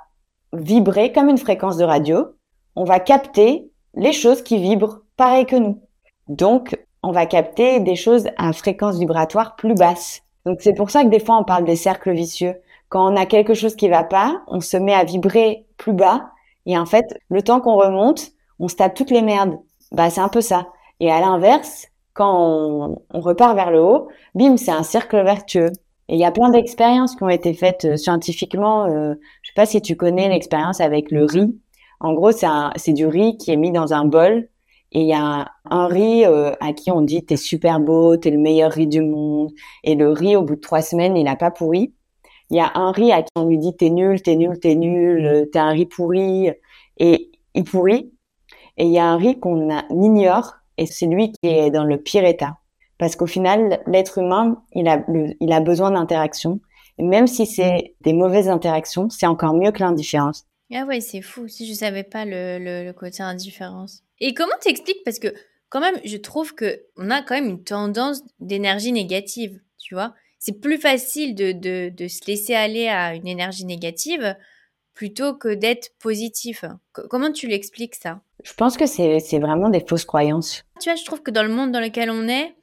vibrer comme une fréquence de radio. On va capter les choses qui vibrent pareil que nous. Donc, on va capter des choses à fréquence vibratoire plus basse. Donc, c'est pour ça que des fois, on parle des cercles vicieux. Quand on a quelque chose qui va pas, on se met à vibrer plus bas. Et en fait, le temps qu'on remonte, on se tape toutes les merdes. Bah, c'est un peu ça. Et à l'inverse, quand on, repart vers le haut, bim, c'est un cercle vertueux. Et il y a plein d'expériences qui ont été faites euh, scientifiquement. Euh, je sais pas si tu connais l'expérience avec le riz. En gros, c'est du riz qui est mis dans un bol et il y a un, riz euh, à qui on dit t'es super beau, t'es le meilleur riz du monde. Et le riz, au bout de trois semaines, il n'a pas pourri. Il y a un riz à qui on lui dit t'es nul, t'es nul, t'es nul, t'es un riz pourri. Et il pourrit. Et il y a un riz qu'on ignore et c'est lui qui est dans le pire état. Parce qu'au final, l'être humain, il a, il a besoin d'interaction. Et même si c'est des mauvaises interactions, c'est encore mieux que l'indifférence. Ah ouais, c'est fou. Si je savais pas le, le, côté indifférence. Et comment t'expliques Parce que quand même, je trouve que on a quand même une tendance d'énergie négative. Tu vois, c'est plus facile de, de, de se laisser aller à une énergie négative plutôt que d'être positif. comment tu l'expliques ça? Je pense que c'est vraiment des fausses croyances. Tu vois, je trouve que dans le monde dans lequel on est,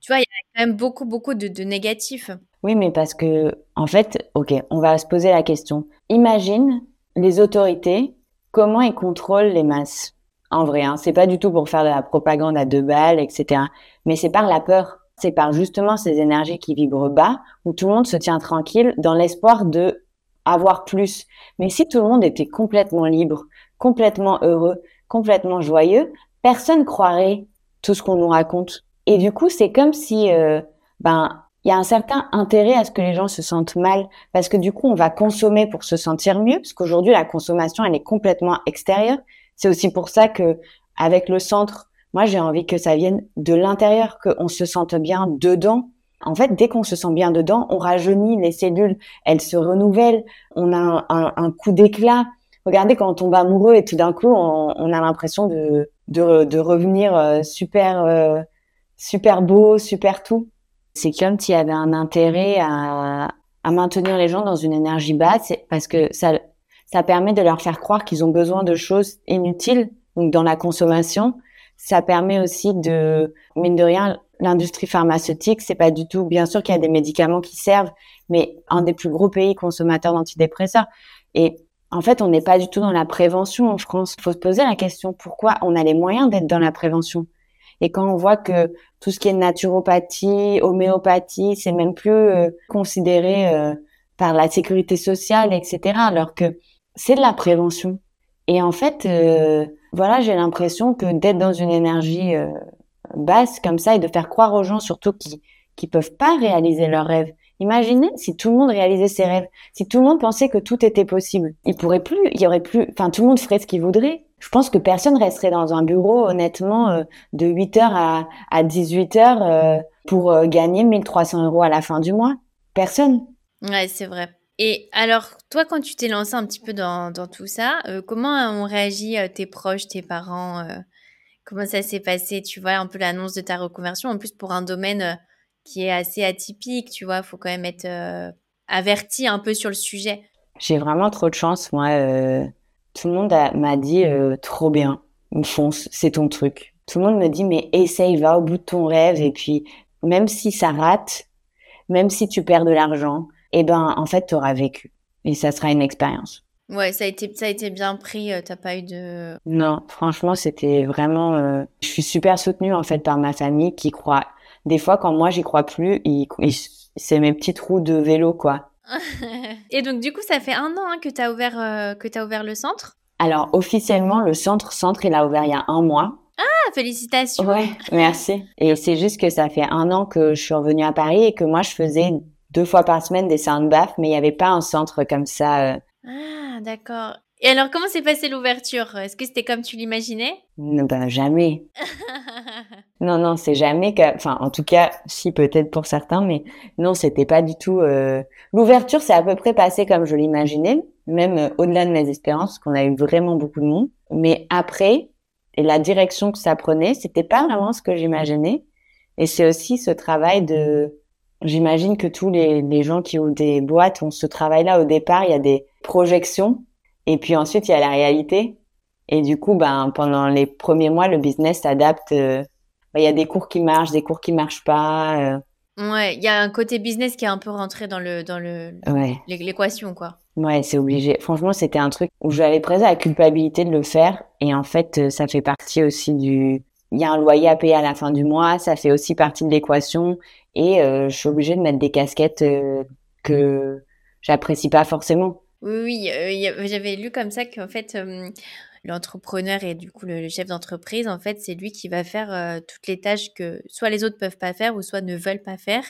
tu vois, il y a quand même beaucoup, beaucoup de, de négatifs. Oui, mais parce que, en fait, ok, on va se poser la question. Imagine les autorités, comment ils contrôlent les masses. En vrai, hein, c'est pas du tout pour faire de la propagande à deux balles, etc. Mais c'est par la peur. C'est par justement ces énergies qui vibrent bas, où tout le monde se tient tranquille dans l'espoir de avoir plus. Mais si tout le monde était complètement libre, complètement heureux, complètement joyeux, personne croirait tout ce qu'on nous raconte. Et du coup, c'est comme si, euh, ben, il y a un certain intérêt à ce que les gens se sentent mal, parce que du coup, on va consommer pour se sentir mieux, parce qu'aujourd'hui, la consommation, elle est complètement extérieure. C'est aussi pour ça que, avec le centre, moi, j'ai envie que ça vienne de l'intérieur, qu'on se sente bien dedans, en fait, dès qu'on se sent bien dedans, on rajeunit les cellules, elles se renouvellent, on a un, coup d'éclat. Regardez quand on tombe amoureux et tout d'un coup, on, a l'impression de, de, revenir euh, super, euh, super beau, super tout. C'est comme s'il y avait un intérêt à, maintenir les gens dans une énergie basse parce que ça, ça permet de leur faire croire qu'ils ont besoin de choses inutiles, donc dans la consommation. Ça permet aussi de, mine de rien, l'industrie pharmaceutique, c'est pas du tout. Bien sûr qu'il y a des médicaments qui servent, mais un des plus gros pays consommateurs d'antidépresseurs. Et en fait, on n'est pas du tout dans la prévention en France. Il faut se poser la question pourquoi on a les moyens d'être dans la prévention? Et quand on voit que tout ce qui est naturopathie, homéopathie, c'est même plus euh, considéré euh, par la sécurité sociale, etc. Alors que c'est de la prévention. Et en fait, euh, voilà, j'ai l'impression que d'être dans une énergie basse comme ça et de faire croire aux gens surtout qui qui peuvent pas réaliser leurs rêves. Imaginez si tout le monde réalisait ses rêves, si tout le monde pensait que tout était possible. Il pourrait plus, il y aurait plus, enfin tout le monde ferait ce qu'il voudrait. Je pense que personne resterait dans un bureau honnêtement euh, de 8 heures à, à 18 heures euh, pour euh, gagner 1300 euros à la fin du mois. Personne. Ouais, c'est vrai. Et alors, toi, quand tu t'es lancé un petit peu dans, dans tout ça, comment ont réagi tes proches, tes parents comment ça s'est passé, tu vois, un peu l'annonce de ta reconversion. En plus, pour un domaine qui est assez atypique, tu vois, il faut quand même être averti un peu sur le sujet. J'ai vraiment trop de chance, moi. Euh, tout le monde m'a dit trop bien, fonce, c'est ton truc. Tout le monde me dit mais essaye, va au bout de ton rêve et puis même si ça rate, même si tu perds de l'argent, eh ben en fait tu auras vécu et ça sera une expérience. Ouais, ça a été, ça a été bien pris. Euh, t'as pas eu de. Non, franchement, c'était vraiment. Euh, je suis super soutenue en fait par ma famille qui croit. Des fois, quand moi j'y crois plus, c'est mes petites roues de vélo, quoi. [laughs] Et donc, du coup, ça fait un an hein, que t'as ouvert, euh, que as ouvert le centre. Alors, officiellement, le centre, centre, il a ouvert il y a un mois. Ah, félicitations. Ouais, merci. Et c'est juste que ça fait un an que je suis revenue à Paris et que moi, je faisais deux fois par semaine des sound baths, mais il n'y avait pas un centre comme ça. Ah, d'accord. Et alors, comment s'est passée l'ouverture? Est-ce que c'était comme tu l'imaginais? Ben jamais. [laughs] non, non, c'est jamais. Enfin, en tout cas, si peut-être pour certains, mais non, c'était pas du tout. Euh... L'ouverture, c'est à peu près passé comme je l'imaginais, même euh, au-delà de mes espérances, qu'on a eu vraiment beaucoup de monde. Mais après, et la direction que ça prenait, c'était pas vraiment ce que j'imaginais. Et c'est aussi ce travail de. J'imagine que tous les, les gens qui ont des boîtes ont ce travail-là au départ. Il y a des projections et puis ensuite, il y a la réalité. Et du coup, ben, pendant les premiers mois, le business s'adapte. Euh, ben, il y a des cours qui marchent, des cours qui marchent pas. Euh. Ouais, il y a un côté business qui est un peu rentré dans le dans le l'équation quoi. Ouais, c'est obligé. Franchement, c'était un truc où j'avais presque la culpabilité de le faire et en fait, euh, ça fait partie aussi du il y a un loyer à payer à la fin du mois, ça fait aussi partie de l'équation et je suis obligée de mettre des casquettes que j'apprécie pas forcément. Oui, euh, j'avais lu comme ça qu'en fait, l'entrepreneur et du coup le, chef d'entreprise, en fait, c'est lui qui va faire toutes les tâches que soit les autres peuvent pas faire ou soit ne veulent pas faire.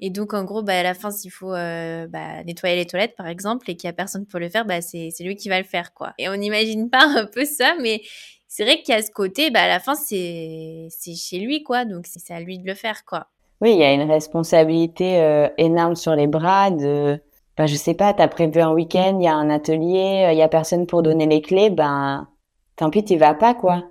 Et donc, en gros, bah, à la fin, s'il faut bah, nettoyer les toilettes, par exemple, et qu'il y a personne pour le faire, bah, c'est lui qui va le faire, quoi. Et on n'imagine [laughs] pas un peu ça, mais c'est vrai qu'il y a ce côté, bah, à la fin, c'est chez lui, quoi. Donc, c'est à lui de le faire, quoi. Oui, il y a une responsabilité énorme sur les bras de ben, je sais pas, t'as prévu un week-end, il y a un atelier, il y a personne pour donner les clés, ben tant pis, t'y vas pas quoi.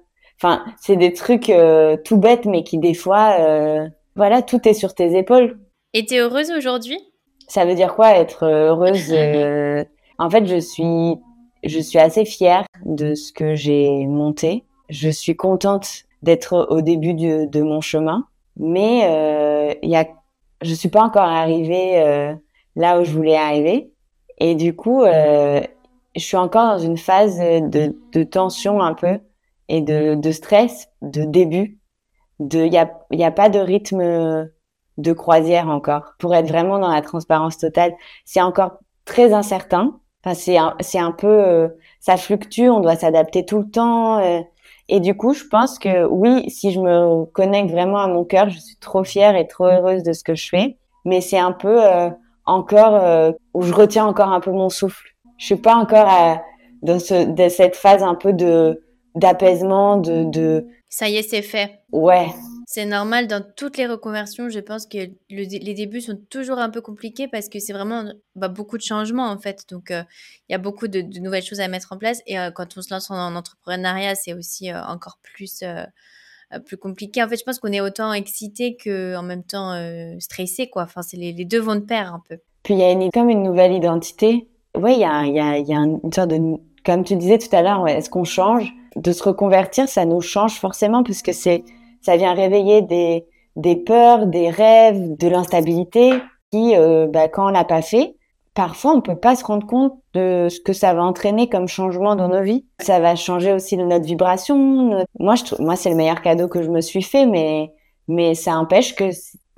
Enfin, c'est des trucs euh, tout bêtes, mais qui des fois, euh, voilà, tout est sur tes épaules. Et t'es heureuse aujourd'hui? Ça veut dire quoi être heureuse euh, [laughs] En fait, je suis, je suis assez fière de ce que j'ai monté. Je suis contente d'être au début de, de mon chemin, mais il y a, je suis pas encore arrivée là où je voulais arriver. Et du coup, euh, je suis encore dans une phase de, de tension un peu et de, de stress de début. De, il y a, y a pas de rythme de croisière encore. Pour être vraiment dans la transparence totale, c'est encore très incertain. Enfin, c'est un, c'est un peu, euh, ça fluctue. On doit s'adapter tout le temps. Euh. et du coup, je pense que oui, si je me connecte vraiment à mon cœur, je suis trop fière et trop heureuse de ce que je fais. Mais c'est un peu encore euh, où je retiens encore un peu mon souffle. Je suis pas encore à, dans, ce, dans cette phase un peu de d'apaisement, de, de... Ça y est, c'est fait. Ouais. C'est normal dans toutes les reconversions. Je pense que les débuts sont toujours un peu compliqués parce que c'est vraiment bah, beaucoup de changements en fait. Donc euh, il y a beaucoup de, de, nouvelles choses à mettre en place. Et euh, quand on se lance en, entrepreneuriat, c'est aussi encore plus euh, plus compliqué. En fait, je pense qu'on est autant excité que en même temps euh, stressé, quoi. Enfin, c'est les, les, deux vont de pair un peu. Puis il y a une, comme une nouvelle identité. Oui, il y a une sorte de, comme tu disais tout à l'heure, est-ce qu'on change? De se reconvertir, ça nous change forcément puisque c'est, ça vient réveiller des, des peurs, des rêves, de l'instabilité qui, euh, bah, quand on l'a pas fait, parfois on peut pas se rendre compte de ce que ça va entraîner comme changement dans nos vies. Ça va changer aussi notre vibration. Moi, je trouve, moi c'est le meilleur cadeau que je me suis fait, mais mais ça empêche que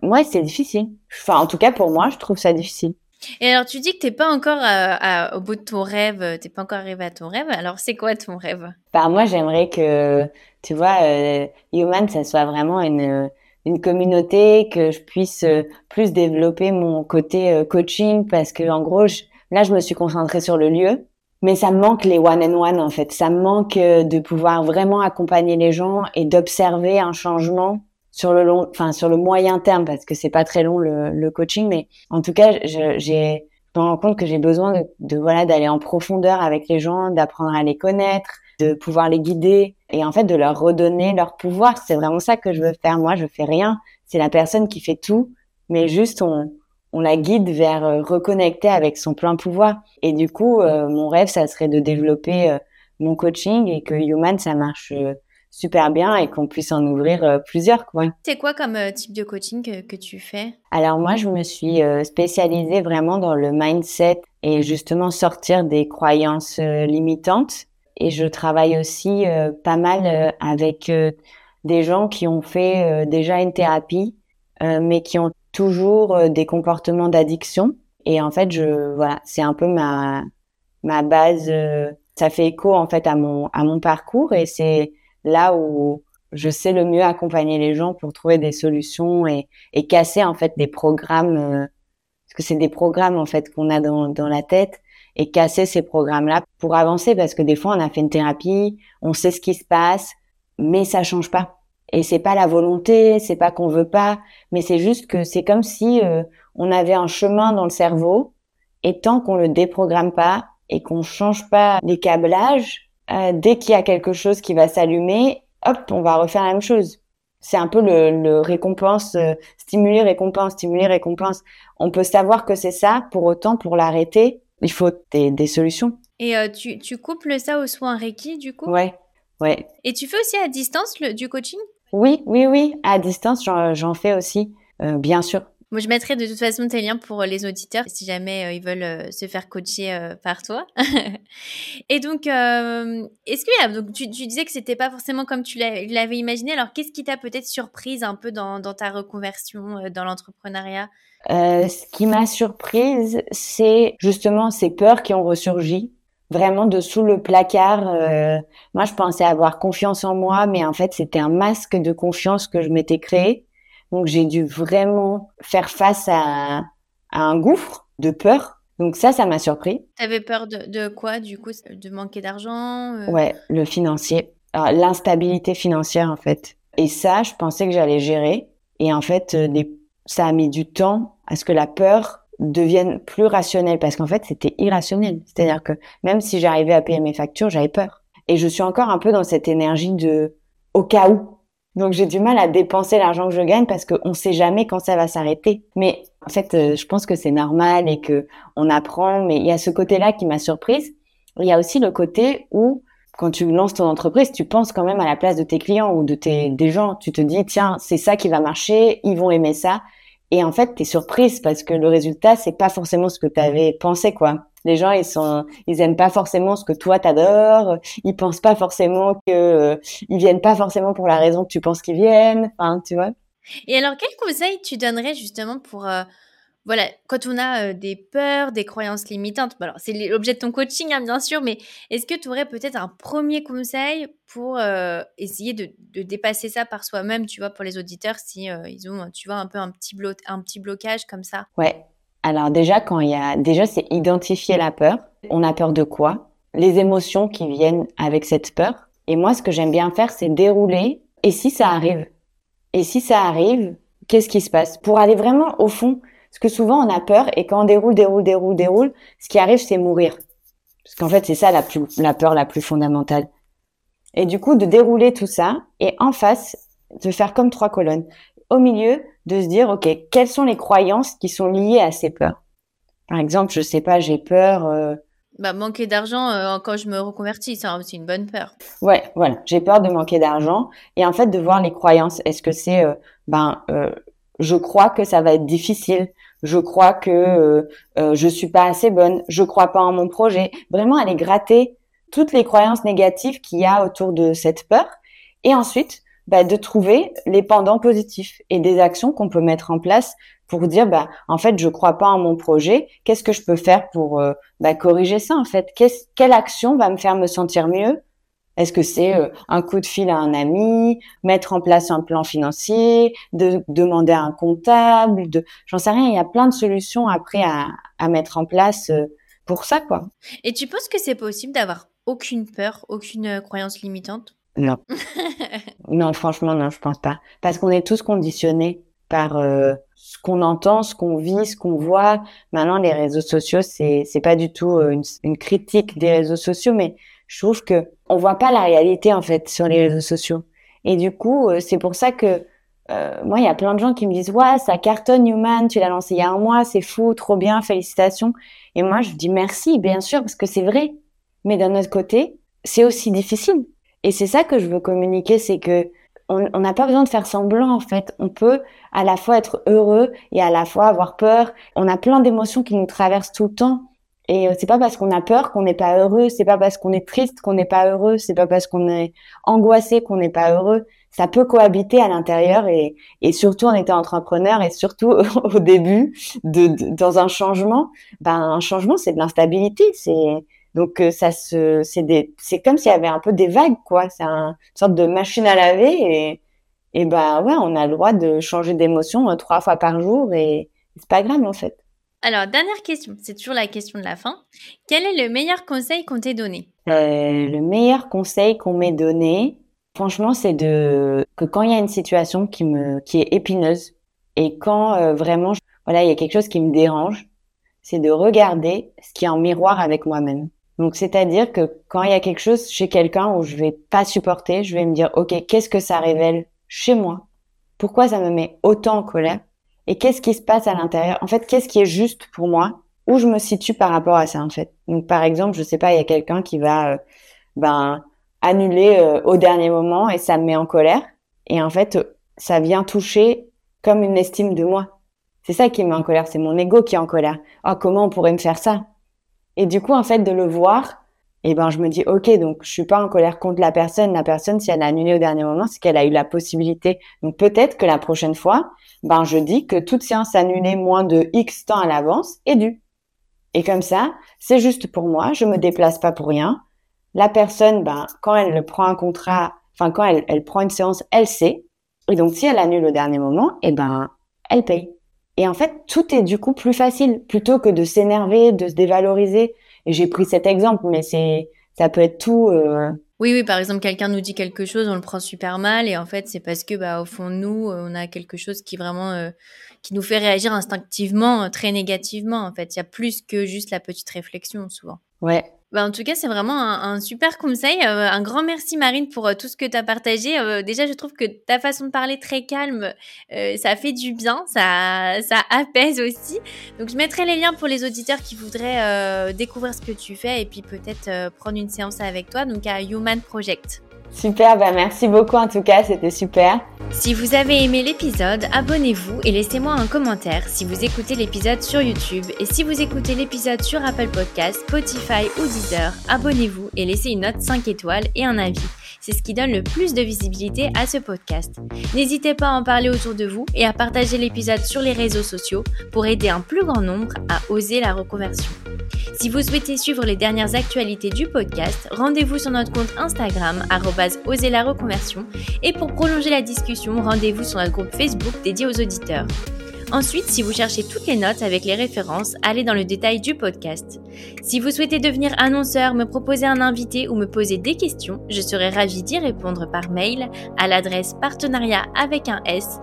moi c'est difficile. Enfin, en tout cas pour moi, je trouve ça difficile. Et alors, tu dis que t'es pas encore à, au bout de ton rêve, t'es pas encore arrivé à ton rêve. Alors, c'est quoi ton rêve? Bah moi, j'aimerais que, tu vois, euh, Human, ça soit vraiment une une communauté, que je puisse euh, plus développer mon côté euh, coaching parce que en gros, là, je me suis concentrée sur le lieu, mais ça me manque les one and one en fait. Ça me manque euh, de pouvoir vraiment accompagner les gens et d'observer un changement sur le long, enfin sur le moyen terme parce que c'est pas très long le, le, coaching, mais en tout cas, j'ai je me rends compte que j'ai besoin de, de voilà d'aller en profondeur avec les gens, d'apprendre à les connaître, de pouvoir les guider et en fait de leur redonner leur pouvoir. C'est vraiment ça que je veux faire. Moi, je fais rien. C'est la personne qui fait tout, mais juste on, on la guide vers euh, reconnecter avec son plein pouvoir. Et du coup, euh, mon rêve, ça serait de développer euh, mon coaching et que Human, ça marche super bien et qu'on puisse en ouvrir plusieurs. Quoi. C'est quoi comme type de coaching que, que, tu fais? Alors moi, je me suis spécialisée vraiment dans le mindset et justement sortir des croyances limitantes et je travaille aussi euh, pas mal euh, avec euh, des gens qui ont fait déjà une thérapie, mais qui ont toujours des comportements d'addiction. Et en fait, je voilà, c'est un peu ma ma base. ça fait écho en fait à mon à mon parcours et c'est là où je sais le mieux accompagner les gens pour trouver des solutions et, et casser en fait des programmes que c'est des programmes en fait qu'on a dans, dans la tête et casser ces programmes-là pour avancer parce que des fois on a fait une thérapie, on sait ce qui se passe, mais ça change pas. Et c'est pas la volonté, c'est pas qu'on veut pas, mais c'est juste que c'est comme si euh, on avait un chemin dans le cerveau et tant qu'on le déprogramme pas et qu'on change pas les câblages, euh, dès qu'il y a quelque chose qui va s'allumer, hop, on va refaire la même chose. C'est un peu le, le récompense, euh, stimuler, récompense, stimuler, récompense. On peut savoir que c'est ça, pour autant, pour l'arrêter, il faut des, des solutions. Et euh, tu, tu couples ça au soin Reiki, du coup? Ouais, ouais. Et tu fais aussi à distance le, du coaching? Oui, oui, oui. À distance, j'en fais aussi, euh, bien sûr. Moi, je mettrai de toute façon tes liens pour les auditeurs si jamais euh, ils veulent euh, se faire coacher euh, par toi. [laughs] et donc, est-ce que donc tu, tu, disais que c'était pas forcément comme tu l'avais imaginé. Alors, qu'est-ce qui t'a peut-être surprise un peu dans, dans ta reconversion dans l'entrepreneuriat? Euh, ce qui m'a surprise, c'est justement ces peurs qui ont ressurgi vraiment de sous le placard. Euh, moi, je pensais avoir confiance en moi, mais en fait, c'était un masque de confiance que je m'étais créé. Donc, j'ai dû vraiment faire face à, à, un gouffre de peur. Donc ça, ça m'a surpris. T'avais peur de, de, quoi, du coup? De manquer d'argent euh... Ouais, le financier. L'instabilité financière, en fait. Et ça, je pensais que j'allais gérer. Et en fait, des ça a mis du temps à ce que la peur devienne plus rationnelle parce qu'en fait c'était irrationnel. C'est-à-dire que même si j'arrivais à payer mes factures, j'avais peur. Et je suis encore un peu dans cette énergie de au cas où. Donc j'ai du mal à dépenser l'argent que je gagne parce qu'on ne sait jamais quand ça va s'arrêter. Mais en fait, euh, je pense que c'est normal et que on apprend. Mais il y a ce côté-là qui m'a surprise. Il y a aussi le côté où quand tu lances ton entreprise, tu penses quand même à la place de tes clients ou de tes des gens. Tu te dis tiens, c'est ça qui va marcher, ils vont aimer ça. Et en fait, tu es surprise parce que le résultat, c'est pas forcément ce que tu avais pensé, quoi. Les gens, ils sont, ils aiment pas forcément ce que toi t'adores. Ils pensent pas forcément que, euh, ils viennent pas forcément pour la raison que tu penses qu'ils viennent. Enfin, tu vois. Et alors, quel conseil tu donnerais justement pour euh, voilà, quand on a des peurs, des croyances limitantes, alors c'est l'objet de ton coaching, hein, bien sûr, mais est-ce que tu aurais peut-être un premier conseil pour essayer de, de, dépasser ça par soi-même, tu vois, pour les auditeurs, si ils ont, tu vois, un peu un petit, blo un petit blocage comme ça? Ouais. Alors déjà, quand il y a, déjà, c'est identifier la peur. On a peur de quoi? Les émotions qui viennent avec cette peur. Et moi, ce que j'aime bien faire, c'est dérouler. Et si ça arrive? Et si ça arrive, qu'est-ce qui se passe? Pour aller vraiment au fond parce que souvent, on a peur et quand on déroule, déroule, déroule, déroule, ce qui arrive, c'est mourir. Parce qu'en fait, c'est ça la, plus, la peur la plus fondamentale. Et du coup, de dérouler tout ça et en face, de faire comme trois colonnes. Au milieu, de se dire, OK, quelles sont les croyances qui sont liées à ces peurs? Par exemple, je sais pas, j'ai peur... Euh... Bah, manquer d'argent euh, quand je me reconvertis, c'est aussi une bonne peur. Ouais, voilà. J'ai peur de manquer d'argent. Et en fait, de voir les croyances. Est-ce que c'est, euh, ben, euh, je crois que ça va être difficile. Je crois que euh, euh, je suis pas assez bonne. Je crois pas en mon projet. Vraiment aller gratter toutes les croyances négatives qu'il y a autour de cette peur. Et ensuite, bah, de trouver les pendants positifs et des actions qu'on peut mettre en place pour dire, bah, en fait, je crois pas en mon projet. Qu'est-ce que je peux faire pour euh, bah, corriger ça, en fait? quelle action va me faire me sentir mieux? Est-ce que c'est euh, un coup de fil à un ami, mettre en place un plan financier, de demander à un comptable, de j'en sais rien, il y a plein de solutions après à, à mettre en place euh, pour ça quoi. Et tu penses que c'est possible d'avoir aucune peur, aucune euh, croyance limitante? Non. [laughs] non, franchement non, je pense pas parce qu'on est tous conditionnés par euh, ce qu'on entend, ce qu'on vit, ce qu'on voit. Maintenant les réseaux sociaux, c'est c'est pas du tout une, une critique des réseaux sociaux mais je trouve que on voit pas la réalité en fait sur les réseaux sociaux. Et du coup, euh, c'est pour ça que euh, moi, il y a plein de gens qui me disent ouais, ça cartonne Human, tu l'as lancé il y a un mois, c'est fou, trop bien, félicitations. Et moi, je dis merci, bien sûr, parce que c'est vrai. Mais d'un autre côté, c'est aussi difficile. Et c'est ça que je veux communiquer, c'est que on n'a pas besoin de faire semblant en fait. On peut à la fois être heureux et à la fois avoir peur. On a plein d'émotions qui nous traversent tout le temps. Et euh, c'est pas parce qu'on a peur qu'on n'est pas heureux, c'est pas parce qu'on est triste qu'on n'est pas heureux, c'est pas parce qu'on est angoissé qu'on n'est pas heureux. Ça peut cohabiter à l'intérieur et, surtout en étant entrepreneur et surtout [laughs] au début de, dans un changement, ben un changement c'est de l'instabilité, c'est donc euh, ça se c'est des c'est comme s'il y avait un peu des vagues quoi, c'est un, une sorte de machine à laver et et ben ouais, on a le droit de changer d'émotion euh, trois fois par jour et c'est pas grave en fait. Alors, dernière question, c'est toujours la question de la fin. Quel est le meilleur conseil qu'on t'ait donné? Euh, Le meilleur conseil qu'on m'ait donné, franchement, c'est de que quand il y a une situation qui me qui est épineuse et quand euh, vraiment, voilà, il y a quelque chose qui me dérange, c'est de regarder ce qui est en miroir avec moi-même. Donc, c'est-à-dire que quand il y a quelque chose chez quelqu'un où je vais pas supporter, je vais me dire, OK, qu'est-ce que ça révèle chez moi? Pourquoi ça me met autant en colère? Et qu'est-ce qui se passe à l'intérieur? En fait, qu'est-ce qui est juste pour moi? Où je me situe par rapport à ça, en fait? Donc, par exemple, je sais pas, il y a quelqu'un qui va, euh, ben, annuler euh, au dernier moment et ça me met en colère. Et en fait, ça vient toucher comme une estime de moi. C'est ça qui me met en colère, c'est mon ego qui est en colère. Oh, comment on pourrait me faire ça? Et du coup, en fait, de le voir, eh ben, je me dis, OK, donc je suis pas en colère contre la personne. La personne, si elle a annulé au dernier moment, c'est qu'elle a eu la possibilité. Donc peut-être que la prochaine fois, ben, je dis que toute séance annulée moins de X temps à l'avance est due. Et comme ça, c'est juste pour moi, je me déplace pas pour rien. La personne, ben, quand elle prend un contrat, enfin, quand elle, elle prend une séance, elle sait. Et donc, si elle annule au dernier moment, eh ben, elle paye. Et en fait, tout est du coup plus facile plutôt que de s'énerver, de se dévaloriser. Et j'ai pris cet exemple, mais c'est, ça peut être tout. Euh... Oui, oui. Par exemple, quelqu'un nous dit quelque chose, on le prend super mal, et en fait, c'est parce que, bah, au fond de nous, on a quelque chose qui vraiment, euh, qui nous fait réagir instinctivement, euh, très négativement. En fait, il y a plus que juste la petite réflexion souvent. Ouais, bah, en tout cas, c'est vraiment un, super conseil. Euh, un grand merci Marine pour euh, tout ce que tu as partagé. Euh, déjà, je trouve que ta façon de parler très calme, ça fait du bien, ça, ça apaise aussi. Donc, je mettrai les liens pour les auditeurs qui voudraient découvrir ce que tu fais et puis peut-être prendre une séance avec toi, donc à Human Project. Super, bah merci beaucoup en tout cas, c'était super. Si vous avez aimé l'épisode, abonnez-vous et laissez-moi un commentaire si vous écoutez l'épisode sur YouTube. Et si vous écoutez l'épisode sur Apple Podcast, Spotify ou Deezer, abonnez-vous et laissez une note 5 étoiles et un avis. C'est ce qui donne le plus de visibilité à ce podcast. N'hésitez pas à en parler autour de vous et à partager l'épisode sur les réseaux sociaux pour aider un plus grand nombre à oser la reconversion. Si vous souhaitez suivre les dernières actualités du podcast, rendez-vous sur notre compte Instagram oser la reconversion et pour prolonger la discussion, rendez-vous sur notre groupe Facebook dédié aux auditeurs. Ensuite, si vous cherchez toutes les notes avec les références, allez dans le détail du podcast. Si vous souhaitez devenir annonceur, me proposer un invité ou me poser des questions, je serai ravie d'y répondre par mail à l'adresse partenariat avec un s